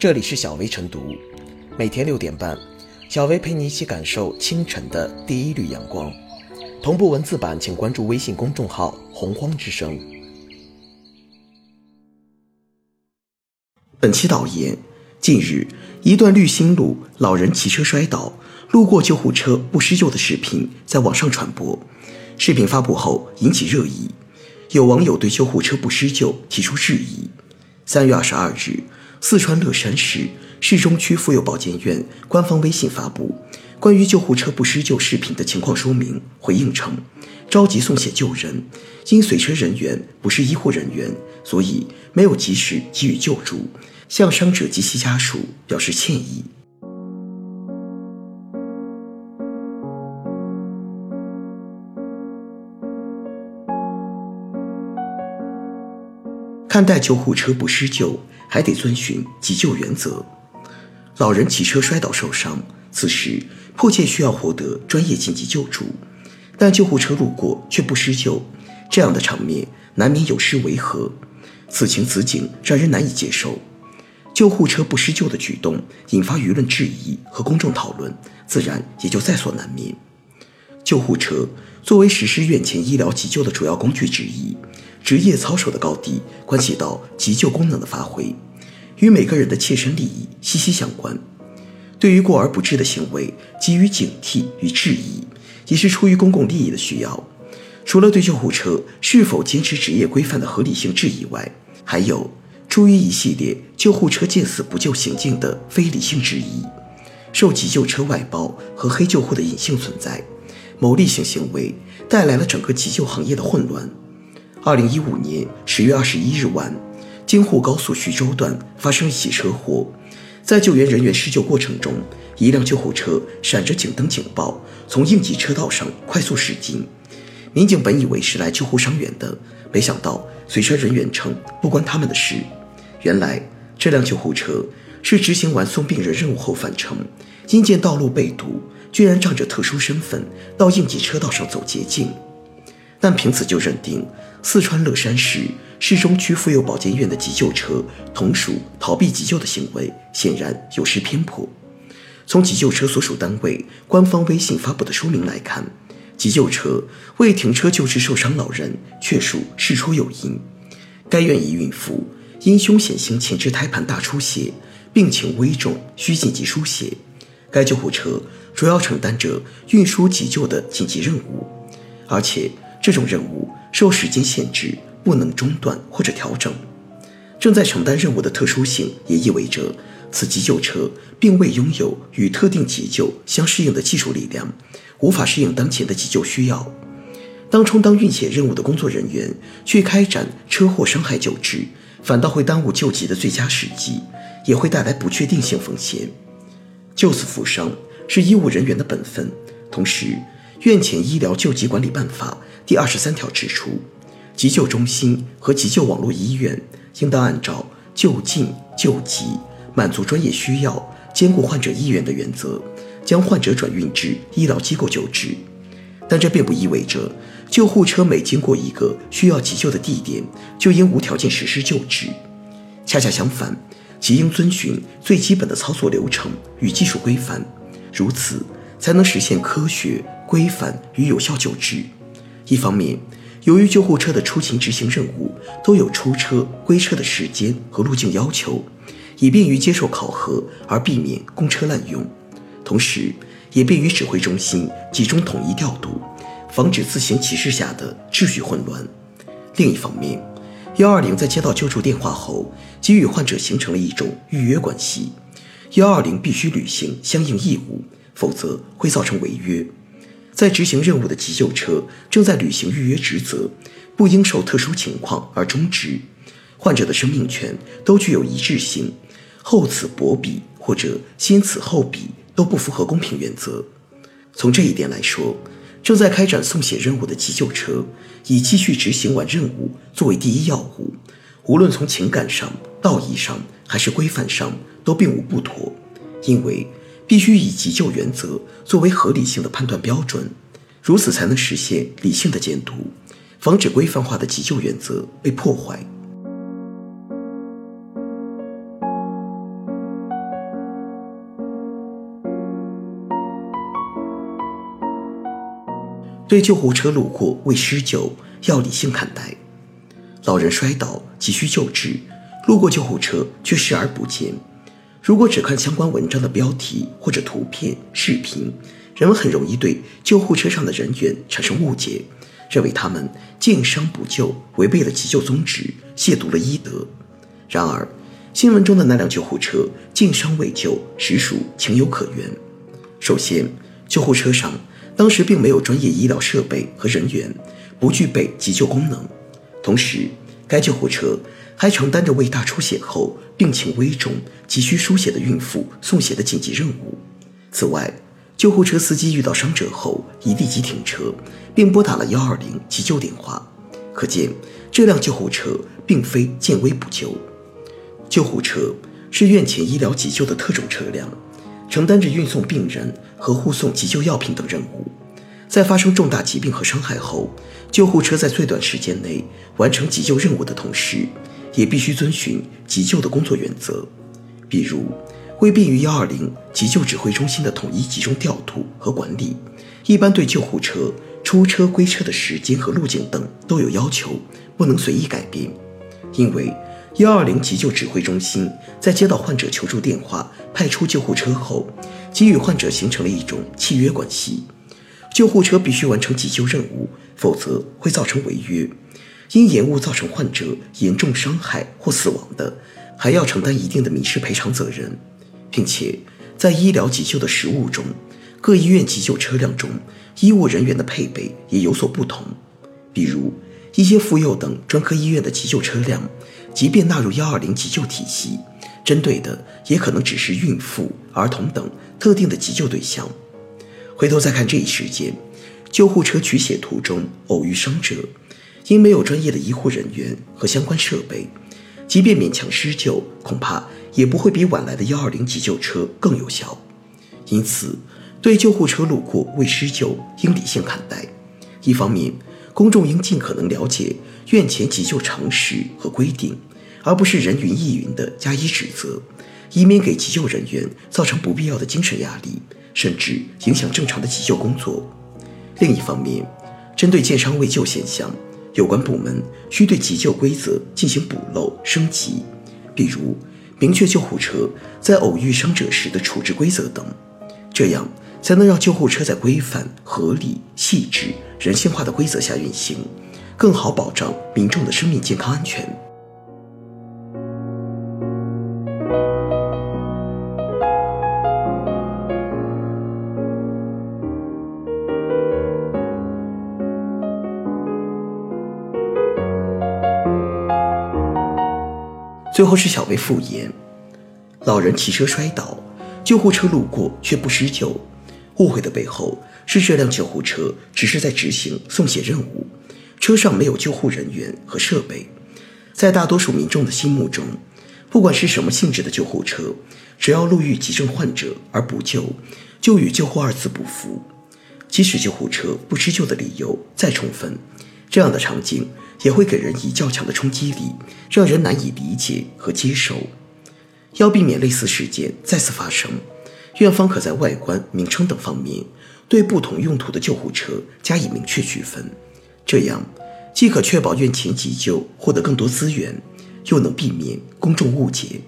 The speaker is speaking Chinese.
这里是小薇晨读，每天六点半，小薇陪你一起感受清晨的第一缕阳光。同步文字版，请关注微信公众号“洪荒之声”。本期导言：近日，一段绿心路老人骑车摔倒，路过救护车不施救的视频在网上传播。视频发布后引起热议，有网友对救护车不施救提出质疑。三月二十二日。四川乐山市市中区妇幼保健院官方微信发布关于救护车不施救视频的情况说明，回应称，着急送血救人，因随车人员不是医护人员，所以没有及时给予救助，向伤者及其家属表示歉意。看待救护车不施救。还得遵循急救原则。老人骑车摔倒受伤，此时迫切需要获得专业紧急救助，但救护车路过却不施救，这样的场面难免有失违和。此情此景让人难以接受。救护车不施救的举动引发舆论质疑和公众讨论，自然也就在所难免。救护车作为实施院前医疗急救的主要工具之一。职业操守的高低，关系到急救功能的发挥，与每个人的切身利益息息相关。对于过而不治的行为，给予警惕与质疑，也是出于公共利益的需要。除了对救护车是否坚持职业规范的合理性质疑外，还有出于一系列救护车见死不救行径的非理性质疑。受急救车外包和黑救护的隐性存在，牟利性行为带来了整个急救行业的混乱。二零一五年十月二十一日晚，京沪高速徐州段发生一起车祸，在救援人员施救过程中，一辆救护车闪着警灯警报，从应急车道上快速驶进。民警本以为是来救护伤员的，没想到随车人员称不关他们的事。原来这辆救护车是执行完送病人任务后返程，因见道路被堵，居然仗着特殊身份到应急车道上走捷径。但凭此就认定四川乐山市市中区妇幼保健院的急救车同属逃避急救的行为，显然有失偏颇。从急救车所属单位官方微信发布的说明来看，急救车未停车救治受伤老人，确属事出有因。该院一孕妇因凶险性前置胎盘大出血，病情危重，需紧急输血。该救护车主要承担着运输急救的紧急任务，而且。这种任务受时间限制，不能中断或者调整。正在承担任务的特殊性，也意味着此急救车并未拥有与特定急救相适应的技术力量，无法适应当前的急救需要。当充当运血任务的工作人员去开展车祸伤害救治，反倒会耽误救急的最佳时机，也会带来不确定性风险。救死扶伤是医务人员的本分，同时，《院前医疗救急管理办法》。第二十三条指出，急救中心和急救网络医院应当按照就近救急、满足专业需要、兼顾患者意愿的原则，将患者转运至医疗机构救治。但这并不意味着救护车每经过一个需要急救的地点，就应无条件实施救治。恰恰相反，其应遵循最基本的操作流程与技术规范，如此才能实现科学、规范与有效救治。一方面，由于救护车的出勤执行任务都有出车归车的时间和路径要求，以便于接受考核而避免公车滥用；同时，也便于指挥中心集中统一调度，防止自行其事下的秩序混乱。另一方面，幺二零在接到救助电话后，即与患者形成了一种预约关系，幺二零必须履行相应义务，否则会造成违约。在执行任务的急救车正在履行预约职责，不应受特殊情况而终止。患者的生命权都具有一致性，厚此薄彼或者先此后彼都不符合公平原则。从这一点来说，正在开展送血任务的急救车以继续执行完任务作为第一要务，无论从情感上、道义上还是规范上都并无不妥，因为。必须以急救原则作为合理性的判断标准如此才能实现理性的监督防止规范化的急救原则被破坏。对救护车路过未施救要理性看待。老人摔倒急需救治路过救护车却视而不见如果只看相关文章的标题或者图片、视频，人们很容易对救护车上的人员产生误解，认为他们见伤不救，违背了急救宗旨，亵渎了医德。然而，新闻中的那辆救护车见伤未救，实属情有可原。首先，救护车上当时并没有专业医疗设备和人员，不具备急救功能。同时，该救护车还承担着为大出血后病情危重、急需输血的孕妇送血的紧急任务。此外，救护车司机遇到伤者后已立即停车，并拨打了幺二零急救电话。可见，这辆救护车并非见危不救。救护车是院前医疗急救的特种车辆，承担着运送病人和护送急救药品等任务。在发生重大疾病和伤害后，救护车在最短时间内完成急救任务的同时，也必须遵循急救的工作原则，比如。为便于幺二零急救指挥中心的统一集中调度和管理，一般对救护车出车归车的时间和路径等都有要求，不能随意改变。因为幺二零急救指挥中心在接到患者求助电话、派出救护车后，即与患者形成了一种契约关系，救护车必须完成急救任务，否则会造成违约。因延误造成患者严重伤害或死亡的，还要承担一定的民事赔偿责任。并且，在医疗急救的实务中，各医院急救车辆中医务人员的配备也有所不同。比如，一些妇幼等专科医院的急救车辆，即便纳入幺二零急救体系，针对的也可能只是孕妇、儿童等特定的急救对象。回头再看这一事件，救护车取血途中偶遇伤者，因没有专业的医护人员和相关设备，即便勉强施救，恐怕。也不会比晚来的幺二零急救车更有效，因此，对救护车路过未施救应理性看待。一方面，公众应尽可能了解院前急救常识和规定，而不是人云亦云的加以指责，以免给急救人员造成不必要的精神压力，甚至影响正常的急救工作。另一方面，针对见伤未救现象，有关部门需对急救规则进行补漏升级，比如。明确救护车在偶遇伤者时的处置规则等，这样才能让救护车在规范、合理、细致、人性化的规则下运行，更好保障民众的生命健康安全。最后是小薇复言，老人骑车摔倒，救护车路过却不施救。误会的背后是这辆救护车只是在执行送血任务，车上没有救护人员和设备。在大多数民众的心目中，不管是什么性质的救护车，只要路遇急症患者而不救，就与救护二字不符。即使救护车不施救的理由再充分，这样的场景。也会给人以较强的冲击力，让人难以理解和接受。要避免类似事件再次发生，院方可在外观、名称等方面对不同用途的救护车加以明确区分，这样既可确保院前急救获得更多资源，又能避免公众误解。